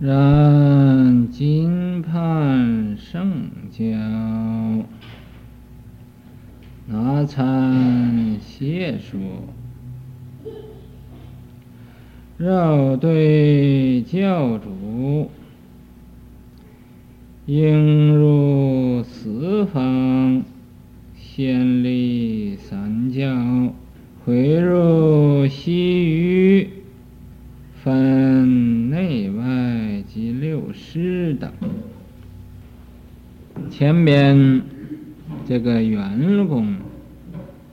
然今判圣教，拿参谢说，绕对教主，应入四方，先立三教，汇入西域，分内外及六师等。前边这个员工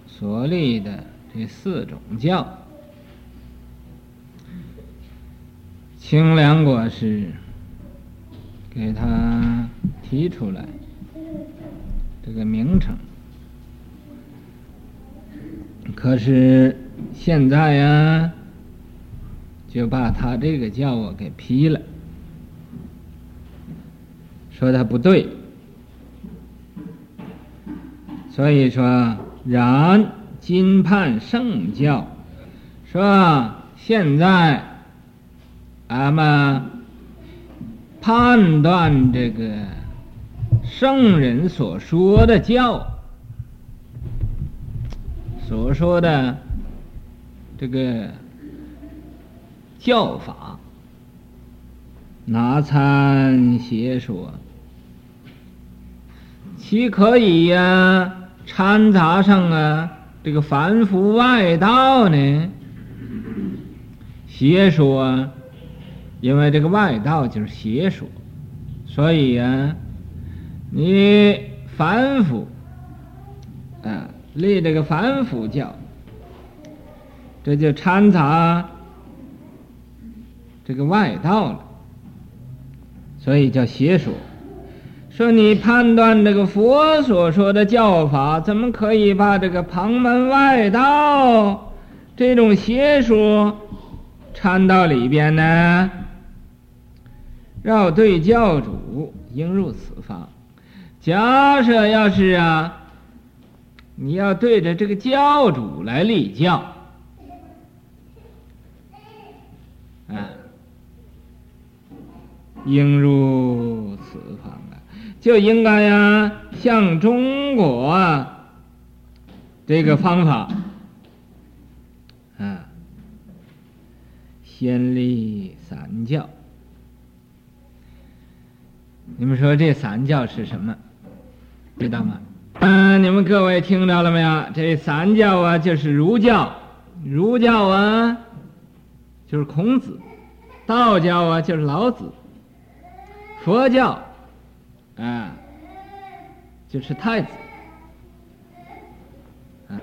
所立的这四种教，清凉国师给他提出来这个名称。可是现在呀，就把他这个教我给批了，说他不对。所以说，然今判圣教，说现在俺们判断这个圣人所说的教。所说的这个教法，那参邪说，岂可以呀、掺杂上啊这个凡夫外道呢？邪说，因为这个外道就是邪说，所以、啊，你凡夫啊。立这个凡夫教，这就掺杂这个外道了，所以叫邪说。说你判断这个佛所说的教法，怎么可以把这个旁门外道这种邪说掺到里边呢？绕对教主，应入此方。假设要是啊。你要对着这个教主来立教，啊，应入，就应该呀，像中国，这个方法，啊，先立三教。你们说这三教是什么？知道吗？嗯，你们各位听到了没有？这三教啊，就是儒教，儒教啊，就是孔子；道教啊，就是老子；佛教，啊，就是太子。啊，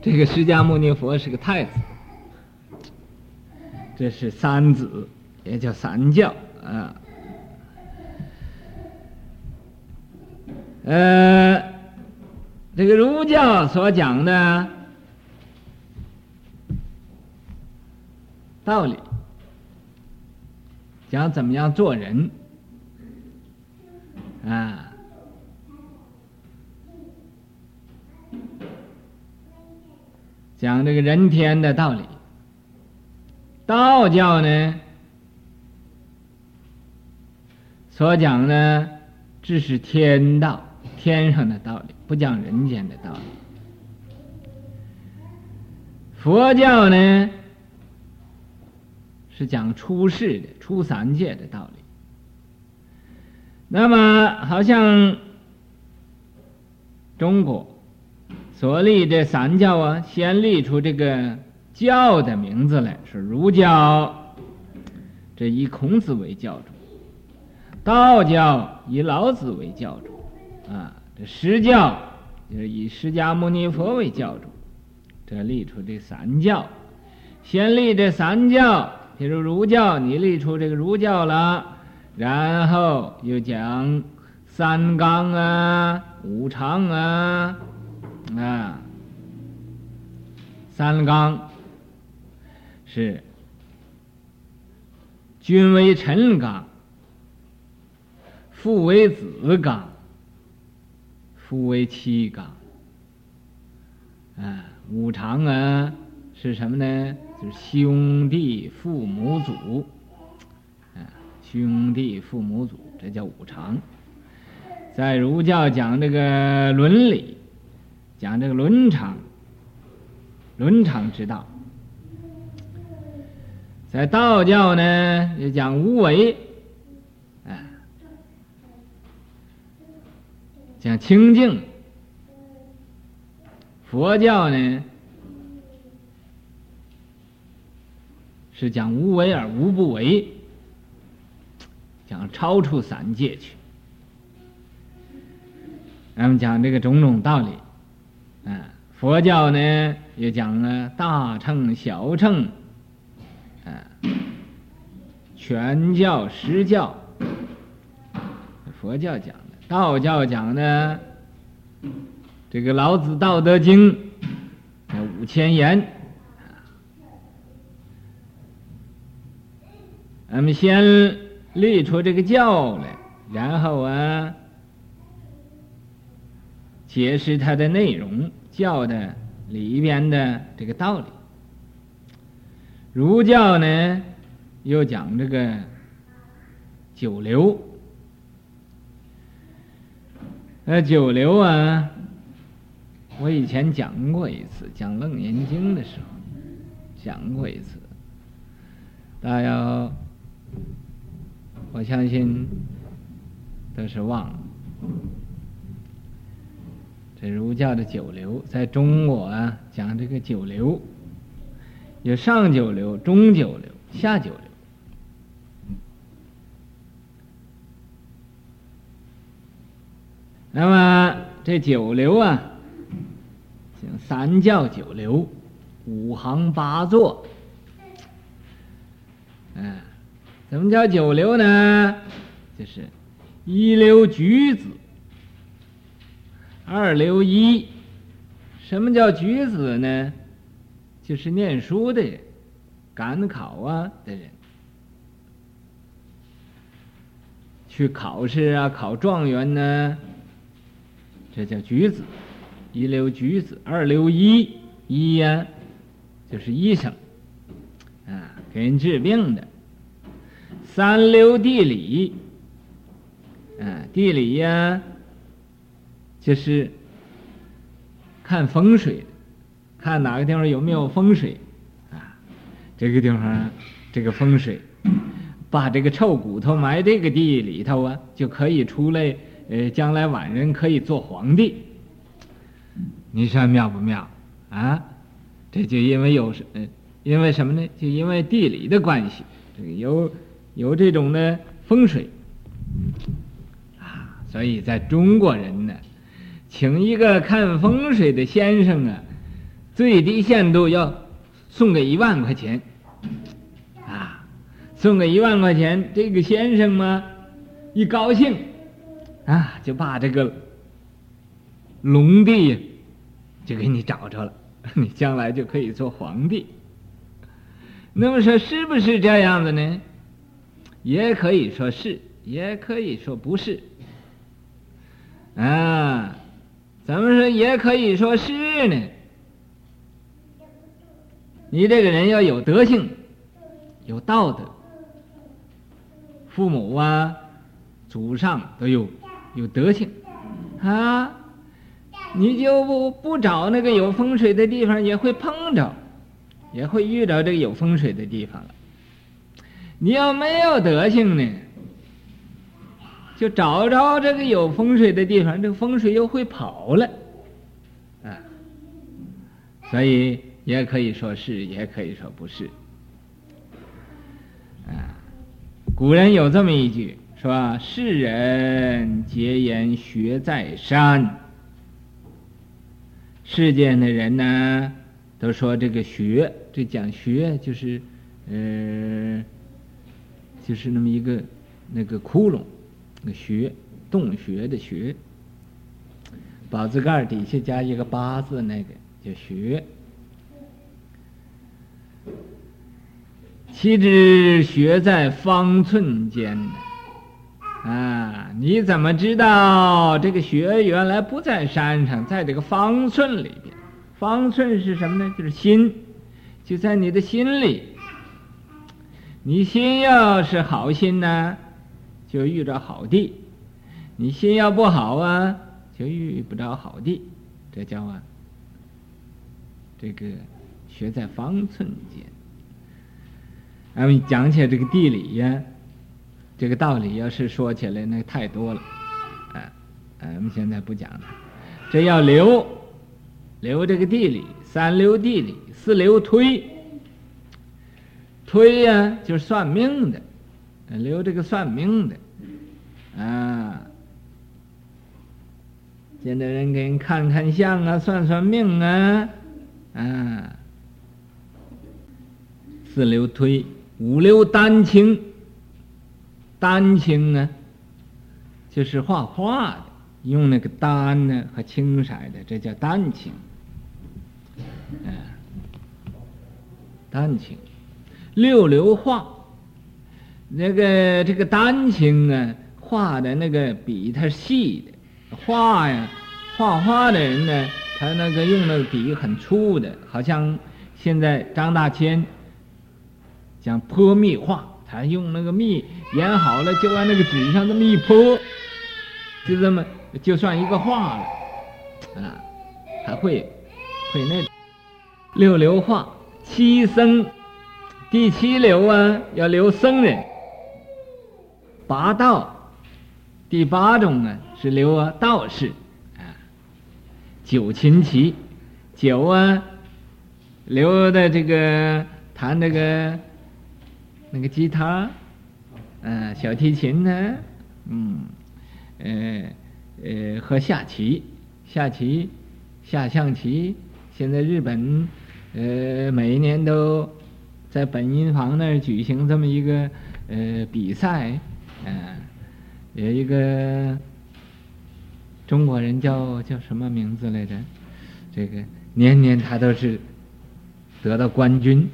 这个释迦牟尼佛是个太子，这是三子，也叫三教啊。呃，这个儒教所讲的道理，讲怎么样做人啊，讲这个人天的道理。道教呢，所讲的只是天道。天上的道理，不讲人间的道理。佛教呢，是讲出世的、出三界的道理。那么，好像中国所立这三教啊，先立出这个教的名字来，是儒教，这以孔子为教主；道教以老子为教主。啊，这释教就是以释迦牟尼佛为教主，这立出这三教，先立这三教，比如儒教，你立出这个儒教了，然后又讲三纲啊、五常啊，啊，三纲是君为臣纲，父为子纲。夫为妻纲，啊，五常啊是什么呢？就是兄弟、父母、祖，兄弟、父母、祖，这叫五常。在儒教讲这个伦理，讲这个伦常，伦常之道。在道教呢，也讲无为，啊，讲清净。佛教呢，是讲无为而无不为，讲超出三界去。咱们讲这个种种道理，啊，佛教呢也讲了大乘小乘。全教实教，佛教讲的；道教讲的，这个《老子·道德经》五千言。咱们先立出这个教来，然后啊，解释它的内容，教的里边的这个道理。儒教呢？又讲这个九流，呃，九流啊，我以前讲过一次，讲《楞严经》的时候讲过一次，大家我相信都是忘了。这儒教的九流，在中国啊，讲这个九流，有上九流、中九流、下九流。那么这九流啊，三教九流，五行八作。嗯，怎么叫九流呢？就是一流举子，二流一。什么叫举子呢？就是念书的人，赶考啊的人，去考试啊，考状元呢。这叫举子，一流举子，二流医，医呀，就是医生，啊，给人治病的。三流地理，啊，地理呀，就是看风水，看哪个地方有没有风水，啊，这个地方这个风水，把这个臭骨头埋这个地里头啊，就可以出来。呃，将来晚人可以做皇帝，你说妙不妙啊？这就因为有什，因为什么呢？就因为地理的关系，这个有有这种的风水啊，所以在中国人呢，请一个看风水的先生啊，最低限度要送给一万块钱啊，送给一万块钱，这个先生嘛，一高兴。啊，就把这个龙帝就给你找着了，你将来就可以做皇帝。那么说是不是这样的呢？也可以说是，也可以说不是。啊，咱们说也可以说是呢。你这个人要有德行，有道德，父母啊、祖上都有。有德行，啊，你就不不找那个有风水的地方，也会碰着，也会遇到这个有风水的地方了。你要没有德行呢，就找着这个有风水的地方，这个风水又会跑了，啊，所以也可以说是，也可以说不是，啊，古人有这么一句。是吧？世人皆言学在山。世间的人呢，都说这个学，这讲学就是，呃，就是那么一个那个窟窿，那个穴，洞穴的穴，宝字盖底下加一个八字，那个叫穴。岂知学在方寸间呢。啊，你怎么知道这个学原来不在山上，在这个方寸里边？方寸是什么呢？就是心，就在你的心里。你心要是好心呢，就遇着好地；你心要不好啊，就遇不着好地。这叫啊，这个学在方寸间。咱们讲起来这个地理呀，这个道理要是说起来那太多了，啊，咱们现在不讲了。这要留，留这个地理，三留地理，四留推。推呀、就是算命的，留这个算命的，啊，现在人给人看看相啊，算算命啊，啊，四流推，五流丹青，丹青呢，就是画画的，用那个丹呢和青色的，这叫丹青，啊，丹青。六流画，那个这个丹青啊，画的那个笔它细的，画呀，画画的人呢，他那个用那个笔很粗的，好像现在张大千讲泼蜜画，他用那个蜜研好了，就往那个纸上这么一泼，就这么就算一个画了，啊，还会会那六流画，七僧。第七流啊，要留僧人。八道，第八种呢是留啊道士啊。九琴棋，九啊，留的这个弹那个那个吉他，嗯、啊，小提琴呢，嗯，呃呃和下棋，下棋，下象棋。现在日本呃每一年都。在本因坊那儿举行这么一个呃比赛，嗯、呃，有一个中国人叫叫什么名字来着？这个年年他都是得到冠军，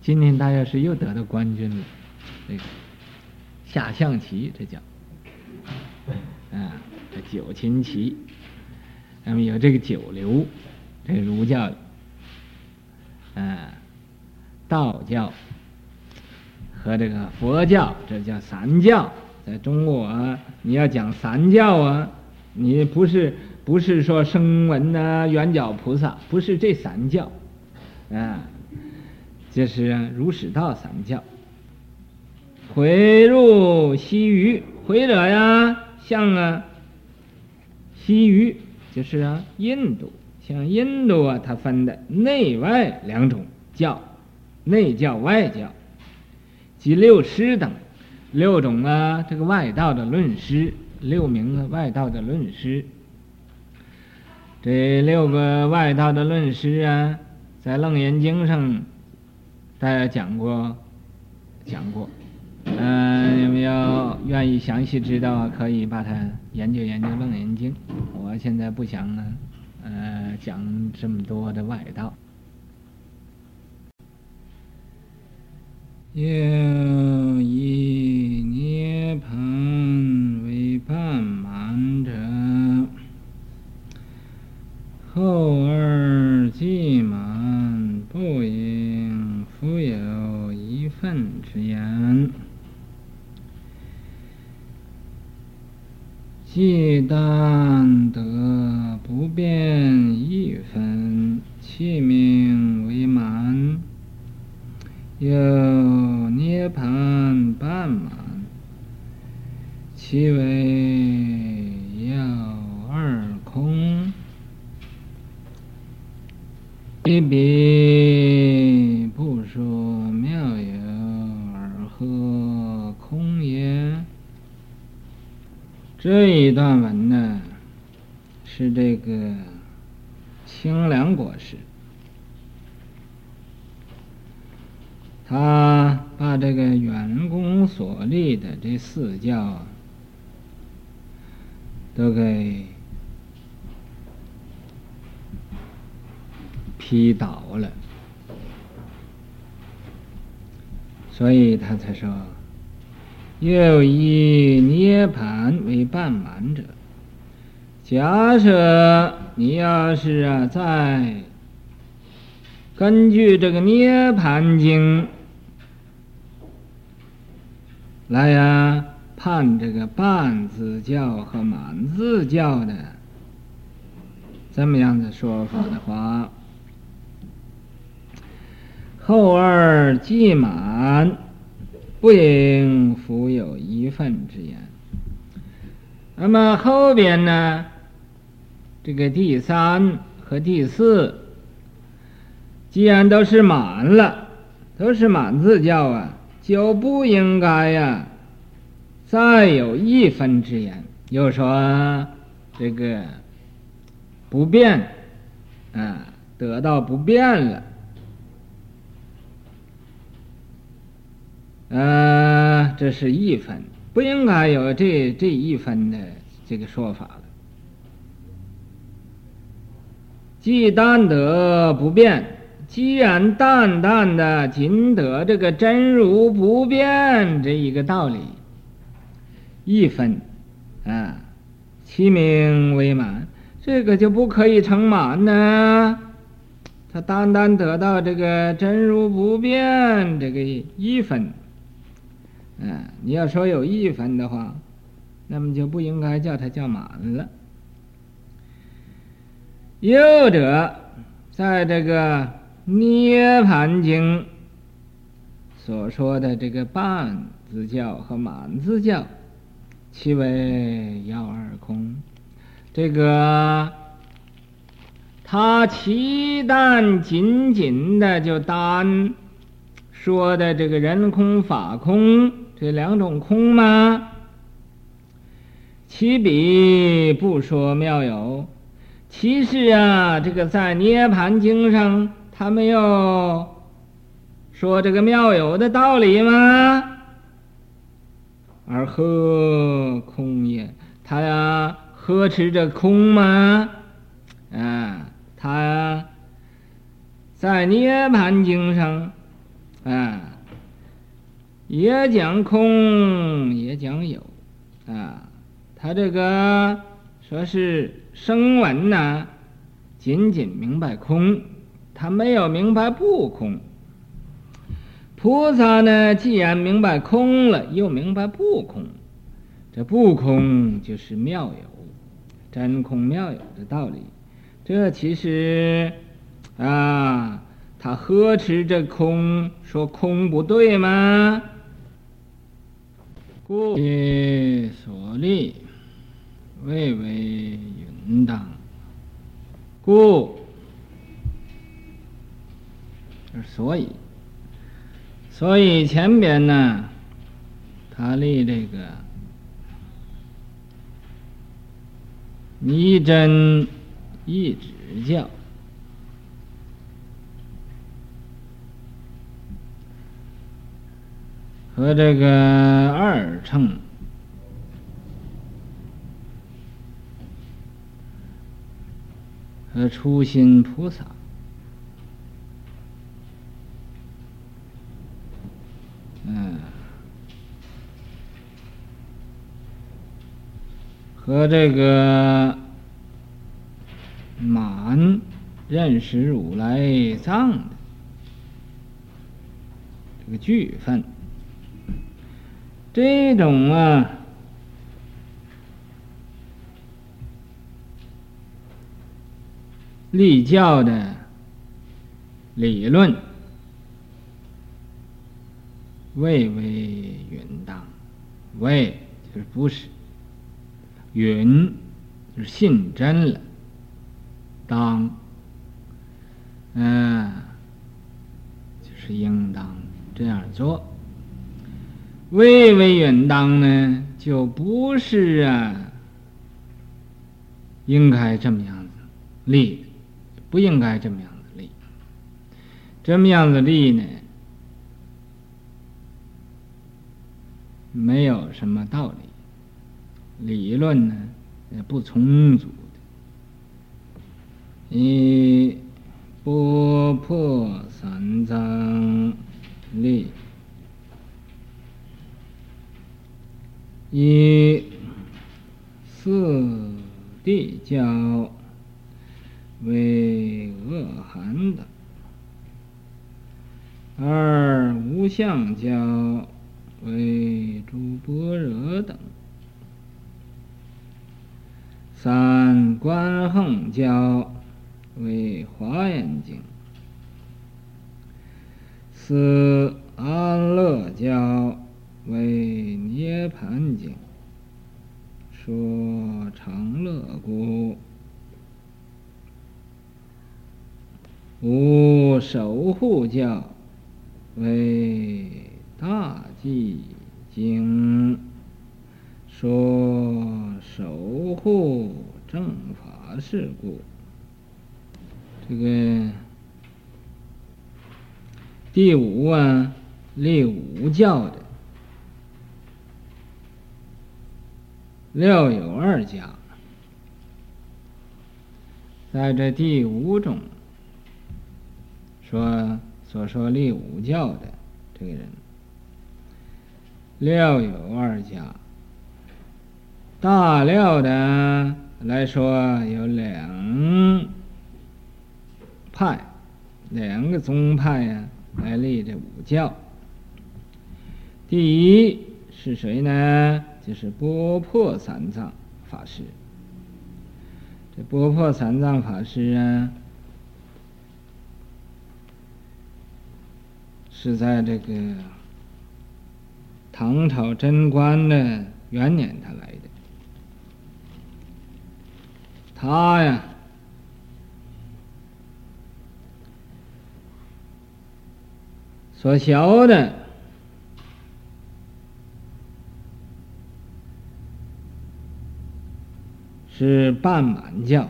今年大约是又得到冠军了。这个下象棋，这叫啊，这九琴棋，那么有这个九流，这儒教的，啊。道教和这个佛教，这叫三教。在中国啊，你要讲三教啊，你不是不是说声闻呐、圆觉菩萨，不是这三教，啊，这是儒释道三教。回入西域，回者呀，像啊，西域就是啊，印度，像印度啊，它分的内外两种教。内教、外教，及六师等，六种啊，这个外道的论师，六名啊外道的论师。这六个外道的论师啊，在《楞严经》上，大家讲过，讲过。嗯、呃，有没有愿意详细知道？可以把它研究研究《楞严经》。我现在不想呢，呃，讲这么多的外道。又以涅槃为半满者，后二季满，不应复有一分之言。既但得不变一分，其名为满。有涅槃半满，其为要二空，一笔不说妙有，尔何空也？这一段文呢，是这个清凉国师。他把这个远公所立的这四教都给批倒了，所以他才说：“又以涅槃为半满者。”假设你要是啊，在根据这个《涅槃经》。来呀判这个半字教和满字教的这么样的说法的话，后二既满，不应复有一分之言。那么后边呢，这个第三和第四，既然都是满了，都是满字教啊，就不应该呀、再有一分之言。又说这个不变，啊，得到不变了，呃，这是一分。不应该有这这一分的这个说法了。既但得不变，既然淡淡的仅得这个真如不变这一个道理，一分啊，其名为满，这个就不可以称满呢。他单单得到这个真如不变这个一分。嗯，你要说有一分的话，那么就不应该叫它叫满了。又者，在这个《涅槃经》所说的这个半字教和满字教，其为要二空。这个，他其但仅仅的就单说的这个人空法空。这两种空吗？其彼不说妙有，其实啊，这个在《涅槃经》上，他没有说这个妙有的道理吗？而何空也？他呀，呵斥着空吗？啊，他呀，在《涅槃经》上，啊。也讲空，也讲有，啊，他这个说是声闻呐，仅仅明白空，他没有明白不空。菩萨呢，既然明白空了，又明白不空，这不空就是妙有，真空妙有的道理。这其实啊，他呵斥这空，说空不对吗？故业所立，谓为允当。故，所以，所以前边呢，他立这个一真一指教。和这个二乘和初心菩萨，嗯，和这个满认识如来藏的这个句分。这种啊，立教的理论，谓为允当，谓就是不是，允就是信真了，当，嗯，就是应当这样做。巍巍远当呢，就不是啊，应该这么样子立，不应该这么样子立，这么样子立呢，没有什么道理，理论呢也不充足的，以不破三藏立。一四地交为恶寒等，二无相交为诸般若等。三观横交为华严经，四安乐交为涅槃经，说常乐故。五守护教为大寂经，说守护正法事故。这个第五啊，立五教的六有二家，在这第五种。说所说立五教的这个人，六有二家。大料的来说有两派，两个宗派呀，来立这五教。第一是谁呢？就是波破三藏法师。这波破三藏法师啊。是在这个唐朝贞观的元年，他来的。他呀，所学的是半满教。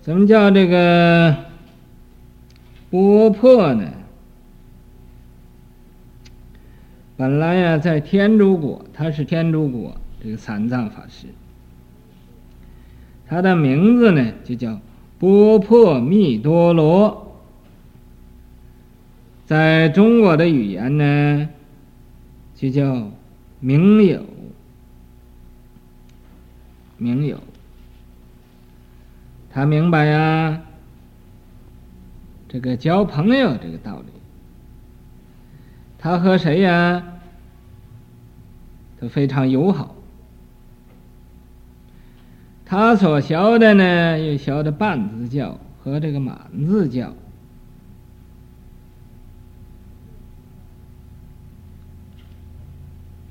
怎么叫这个波破呢？本来呀，在天竺国，他是天竺国这个三藏法师，他的名字呢就叫波破密多罗，在中国的语言呢就叫明有，明有。他明白呀，这个交朋友这个道理。他和谁呀，都非常友好。他所学的呢，又学的半字教和这个满字教，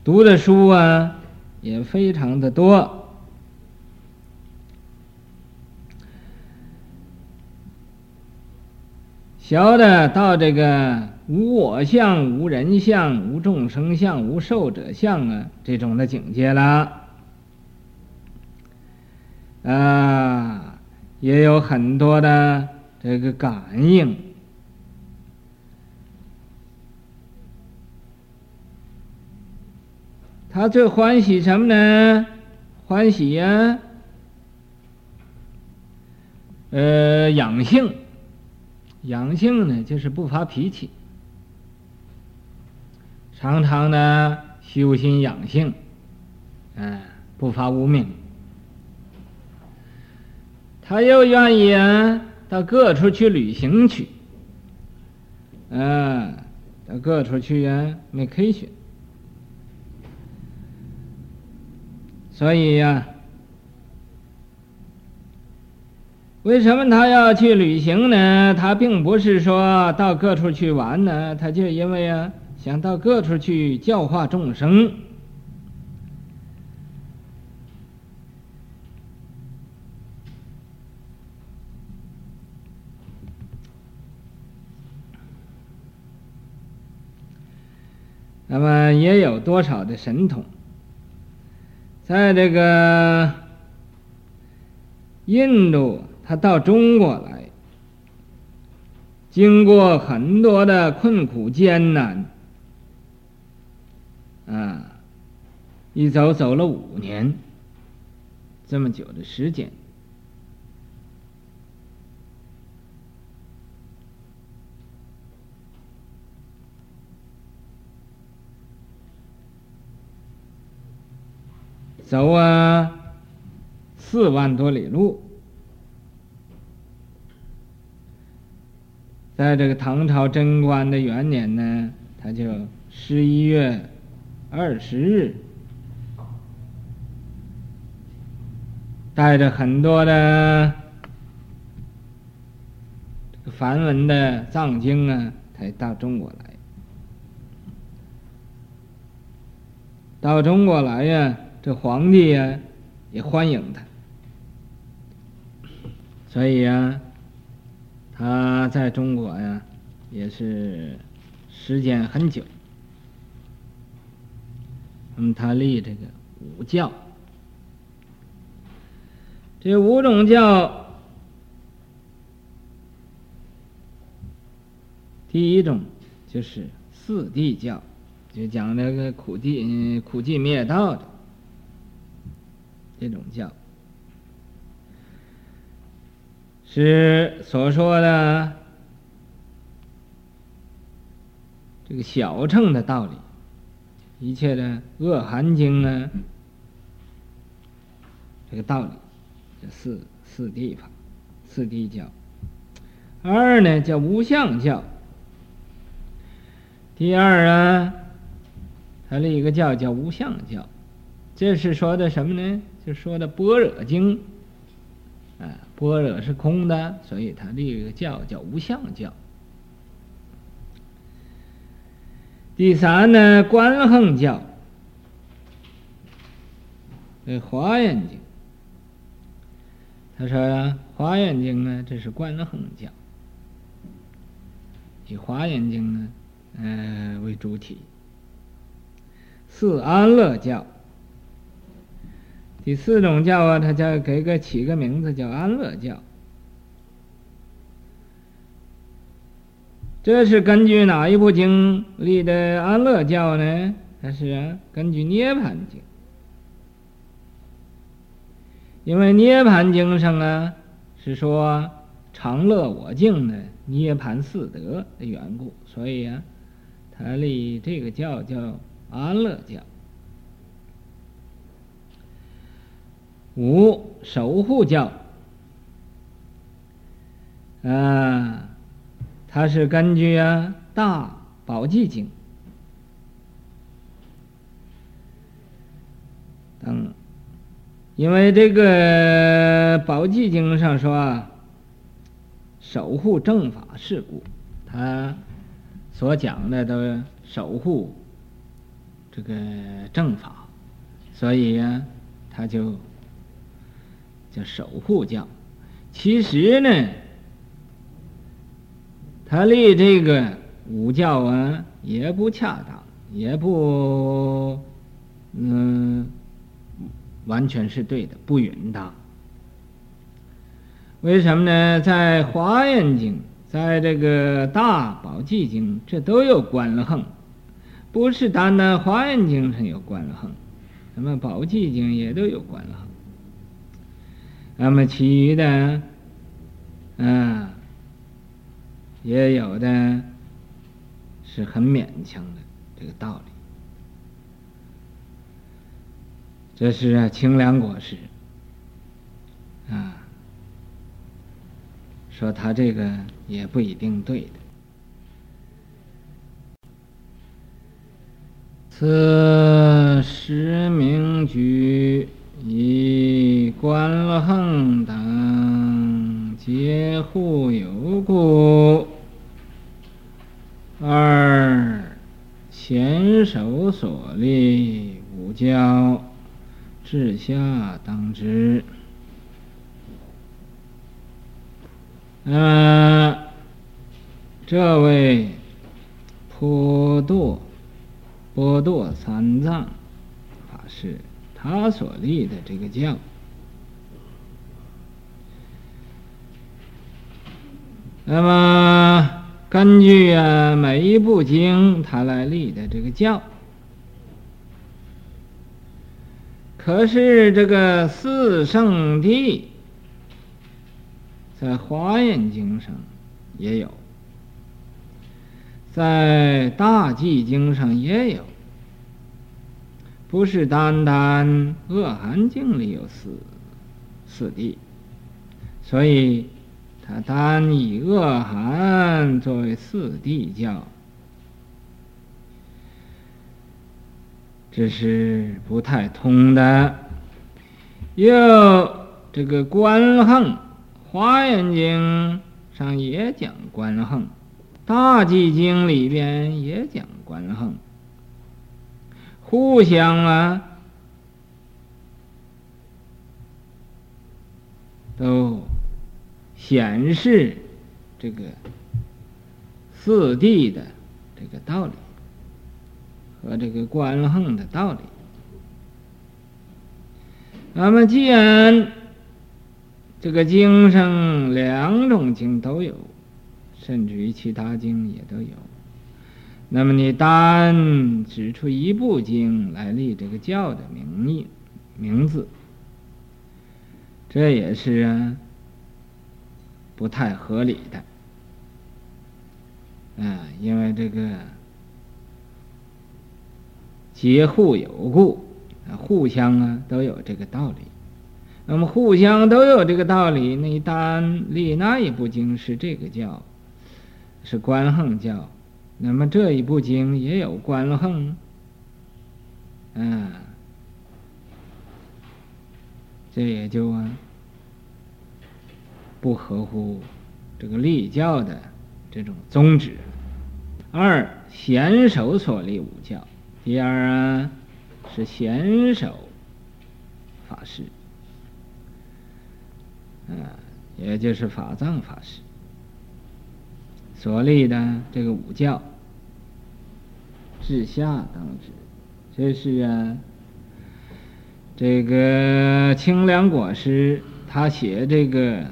读的书啊，也非常的多。学的到这个无我相、无人相、无众生相、无寿者相啊，这种的境界了，啊，也有很多的这个感应。他最欢喜什么呢？欢喜呀、呃，养性。养性呢，就是不发脾气，常常呢修心养性，嗯，不发无名。他又愿意啊，到各处去旅行去，嗯，到各处去啊，没科学，所以呀。为什么他要去旅行呢？他并不是说到各处去玩呢，他就因为啊，想到各处去教化众生。那么也有多少的神童，在这个印度。他到中国来，经过很多的困苦艰难，啊，一走走了五年，这么久的时间，走啊，四万多里路。在这个唐朝贞观的元年呢，他就十一月二十日，带着很多的这个梵文的藏经啊，才到中国来。到中国来呀，这皇帝呀也欢迎他，所以呀，他在中国呀也是时间很久。那么他立这个五教，这五种教，第一种就是四谛教。就讲那个苦谛、苦寂灭道的这种教，是所说的这个小乘的道理，一切的恶寒经呢，这个道理，这四四地方，四地教。二呢叫无相教，第二啊。还有一个教叫无相教，这是说的什么呢？就说的般若经，啊，般若是空的，所以他立一个教叫无相教。第三呢，观恒教，这《华严经》，他说《华严经》呢，这是观恒教，以《华严经》呢，呃为主体。四安乐教，第四种教啊，他叫给个起个名字叫安乐教。这是根据哪一部经立的安乐教呢？它是，根据《涅槃经》，因为《涅槃经》上啊是说常乐我净的涅槃四德的缘故，所以啊，他立这个教叫。安乐教，五守护教，啊，它是根据啊《大宝济经》等，因为这个《宝济经》上说啊，守护正法事故，他所讲的都守护。这个正法，所以呀、啊，他就叫守护教。其实呢，他立这个五教啊，也不恰当，也不嗯，完全是对的，不允当。为什么呢？在《华严经》，在这个《大宝积经》，这都有观行。不是单单《华严经》上有观行，那么《宝积经》也都有观行。那么其余的，啊，也有的是很勉强的这个道理。这是清凉果实啊，说他这个也不一定对的。此十名举一观行等皆互有故。二贤首所立五教，至下当知。呃，这位颇多。波多三藏法师，他所立的这个教，那么根据啊每一部经他来立的这个教，可是这个四圣地在华严经上也有。在大寂经上也有，不是单单恶寒经里有四四地，所以他单以恶寒作为四谛教，这是不太通的。又这个观横，《华严经》上也讲观横，《大寂经》里边也讲观横，互相啊都。显示这个四谛的这个道理和这个观行的道理。那么，既然这个经上两种经都有，甚至于其他经也都有，那么你单指出一部经来立这个教的名义名字，这也是啊。不太合理的，嗯，因为这个皆互有故，啊，互相啊都有这个道理。那么互相都有这个道理，那单立那一部经是这个教，是观横教，那么这一部经也有观横，啊，这也就啊。不合乎这个立教的这种宗旨。二贤首所立五教，第二啊是贤首法师，啊，也就是法藏法师所立的这个五教，至下当知，这是啊，这个清凉果师他写这个。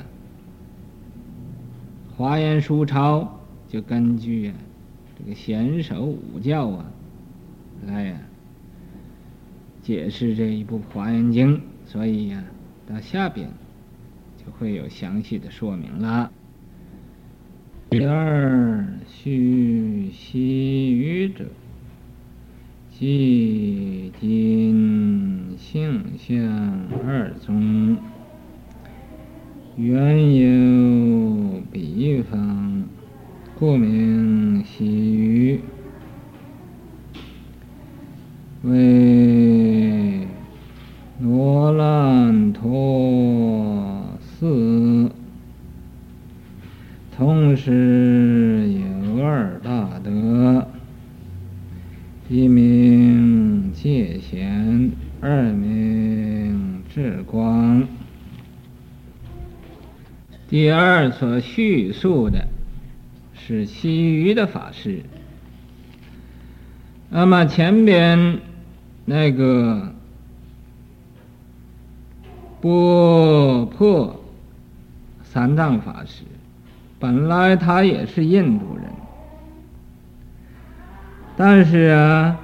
华严书钞就根据啊这个贤首五教啊来呀解释这一部华严经，所以呀到下边就会有详细的说明了。第二须西余者，寂今性相二宗。缘由彼方，故名喜余，为罗兰陀寺，同时有二大德，一名戒贤，二名智光。第二所叙述的是西余的法师，那么前边那个波破三藏法师，本来他也是印度人，但是啊，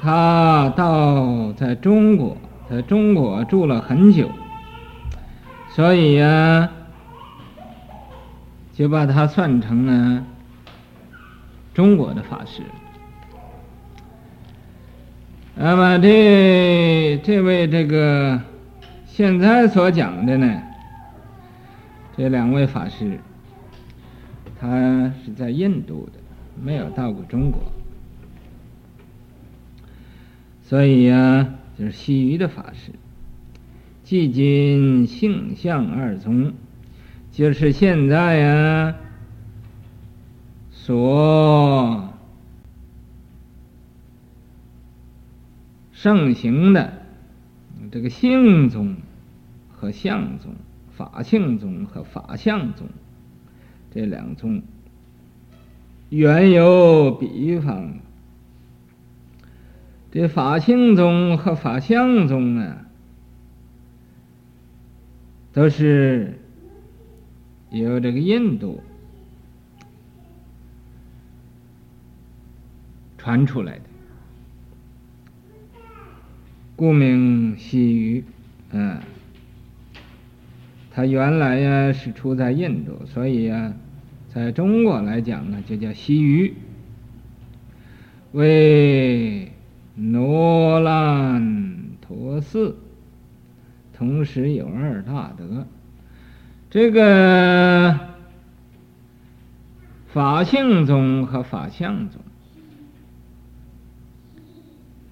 他到在中国，在中国住了很久，所以呀、啊。就把他算成了中国的法师。那么这这位这个现在所讲的呢，这两位法师，他是在印度的，没有到过中国，所以呀、啊，就是西域的法师，即今性相二宗。就是现在呀，所盛行的这个性宗和相宗，法性宗和法相宗这两宗，缘由彼方。这法性宗和法相宗啊，都是。由这个印度传出来的，故名西余。嗯，他原来呀是出在印度，所以呀，在中国来讲呢，就叫西余。为罗兰陀寺，同时有二大德。这个法性宗和法相宗，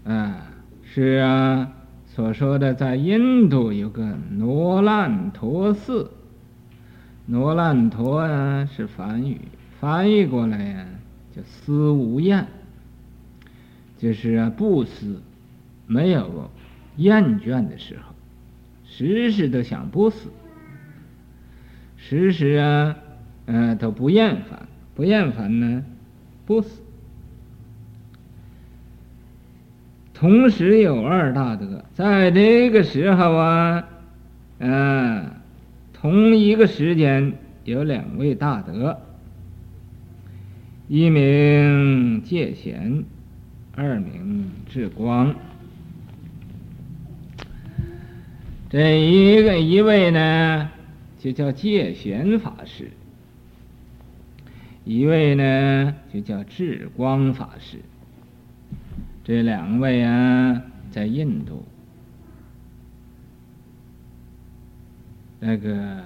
啊，是啊，所说的在印度有个罗兰陀寺，罗兰陀啊是梵语，翻译过来呀、叫思无厌，就是啊不思，没有厌倦的时候，时时都想不死。时时啊，嗯、呃，都不厌烦，不厌烦呢，不死。同时有二大德，在这个时候啊，嗯、呃，同一个时间有两位大德，一名戒贤，二名智光。这一个一位呢，就叫戒贤法师，一位呢就叫智光法师。这两位啊，在印度那个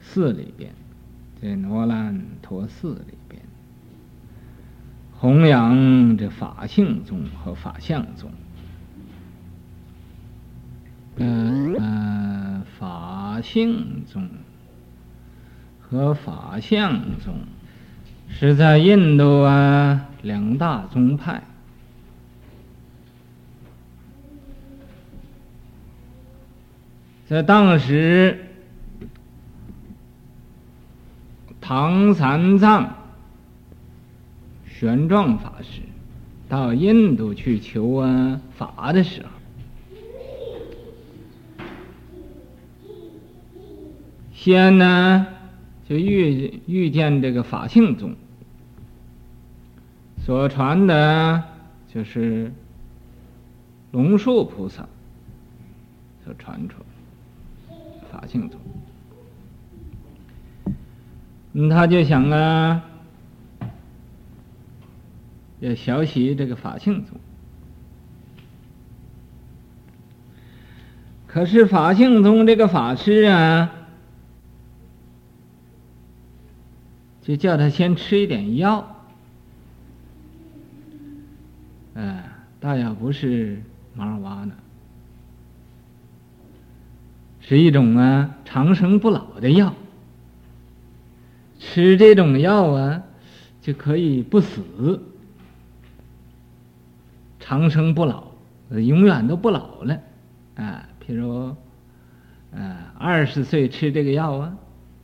寺里边，在罗兰陀寺里边弘扬这法性宗和法相宗。嗯呃，法性宗和法相宗是在印度啊两大宗派，在当时，唐三藏玄奘法师到印度去求啊法的时候。先呢，就遇遇见这个法性宗，所传的，就是龙树菩萨所传出法性宗。嗯，他就想啊，要学习这个法性宗，可是法性宗这个法师啊。就叫他先吃一点药，哎，倒也不是麻花呢，是一种啊长生不老的药。吃这种药啊，就可以不死，长生不老，永远都不老了，啊，譬如，啊，二十岁吃这个药啊，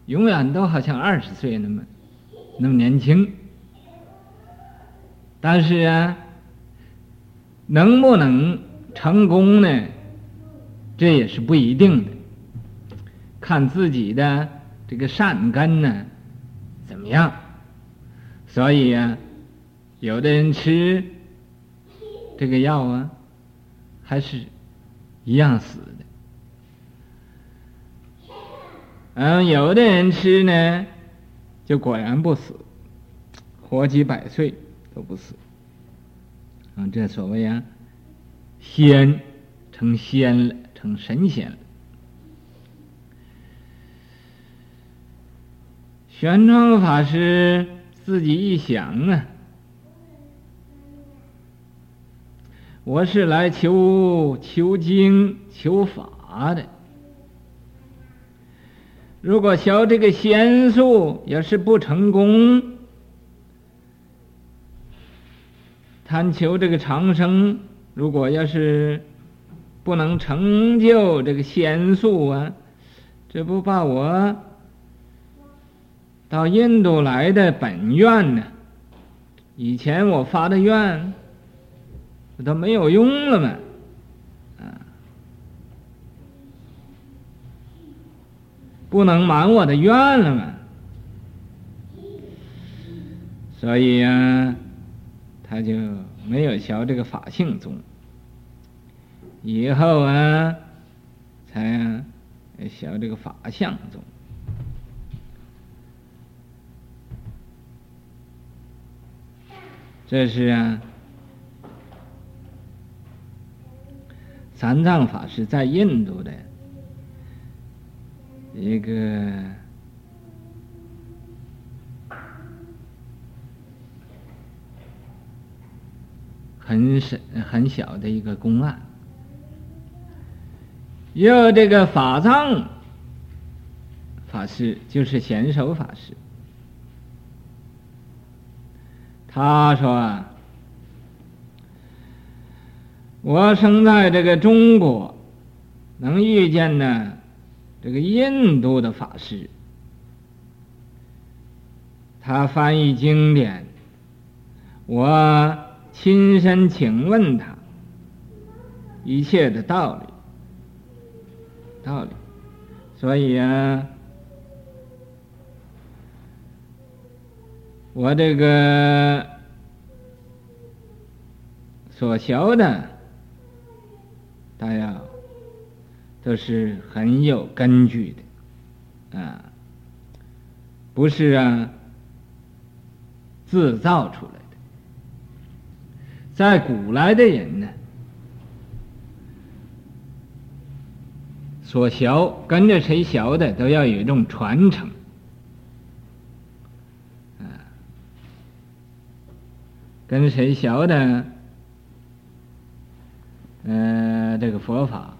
永远都好像二十岁那么。那么年轻，但是啊，能不能成功呢？这也是不一定的，看自己的这个善根呢，怎么样？所以啊，有的人吃这个药啊，还是一样死的。嗯，有的人吃呢。就果然不死，活几百岁都不死。啊，这所谓啊，仙成仙了，成神仙了。玄奘法师自己一想啊，我是来求求经求法的。如果学这个仙术要是不成功，贪求这个长生，如果要是不能成就这个仙术啊，这不把我到印度来的本愿呢？以前我发的愿，这都没有用了嘛？不能满我的愿了嘛，所以呀、啊，他就没有学这个法性宗。以后啊，才啊学这个法相宗。这是啊，三藏法师在印度的。一个很小很小的一个公案。有这个法藏法师，就是贤首法师，他说啊。我生在这个中国，能遇见呢，这个印度的法师，他翻译经典，我亲身请问他一切的道理，道理，所以啊，我这个所学的。大家都是很有根据的，啊，不是啊自造出来的。在古来的人呢，所学跟着谁学的，都要有一种传承，跟谁学的。呃，这个佛法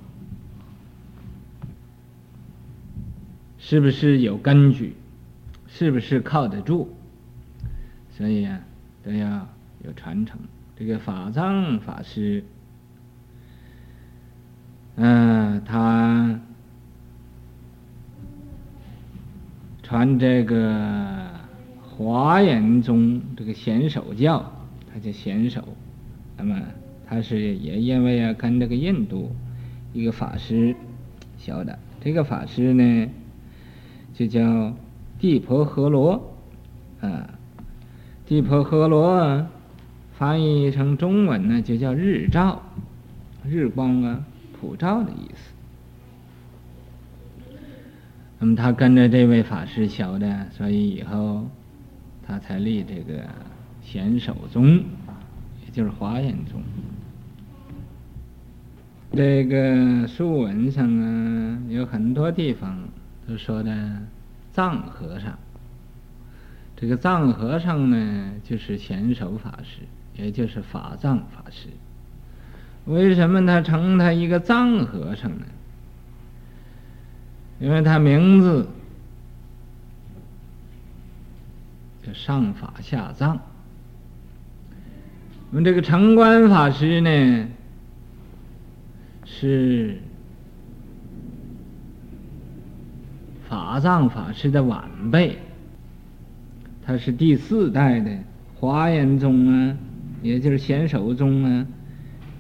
是不是有根据？是不是靠得住？所以啊，都要有传承。这个法藏法师，嗯、他传这个华严宗这个显首教，他叫显首，那么。他是也因为啊，跟这个印度一个法师学的，这个法师呢就叫地婆诃罗啊，地婆诃罗翻译成中文呢就叫日照，日光啊普照的意思。那么他跟着这位法师学的，所以以后他才立这个显首宗，也就是华严宗。这个书文上啊，有很多地方就说呢藏和尚。这个藏和尚呢，就是显首法师，也就是法藏法师。为什么他称他一个藏和尚呢？因为他名字叫上法下藏。那么这个城关法师呢？是法藏法师的晚辈，他是第四代的华严宗啊，也就是显首宗啊，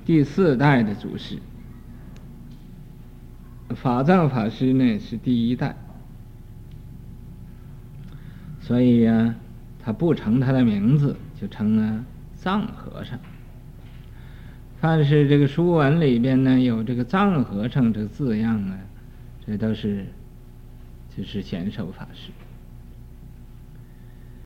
第四代的祖师。法藏法师呢是第一代，所以呀、啊，他不称他的名字，就称啊藏和尚。但是这个书文里边呢，有这个藏和尚这个字样啊，这都是就是显手法师。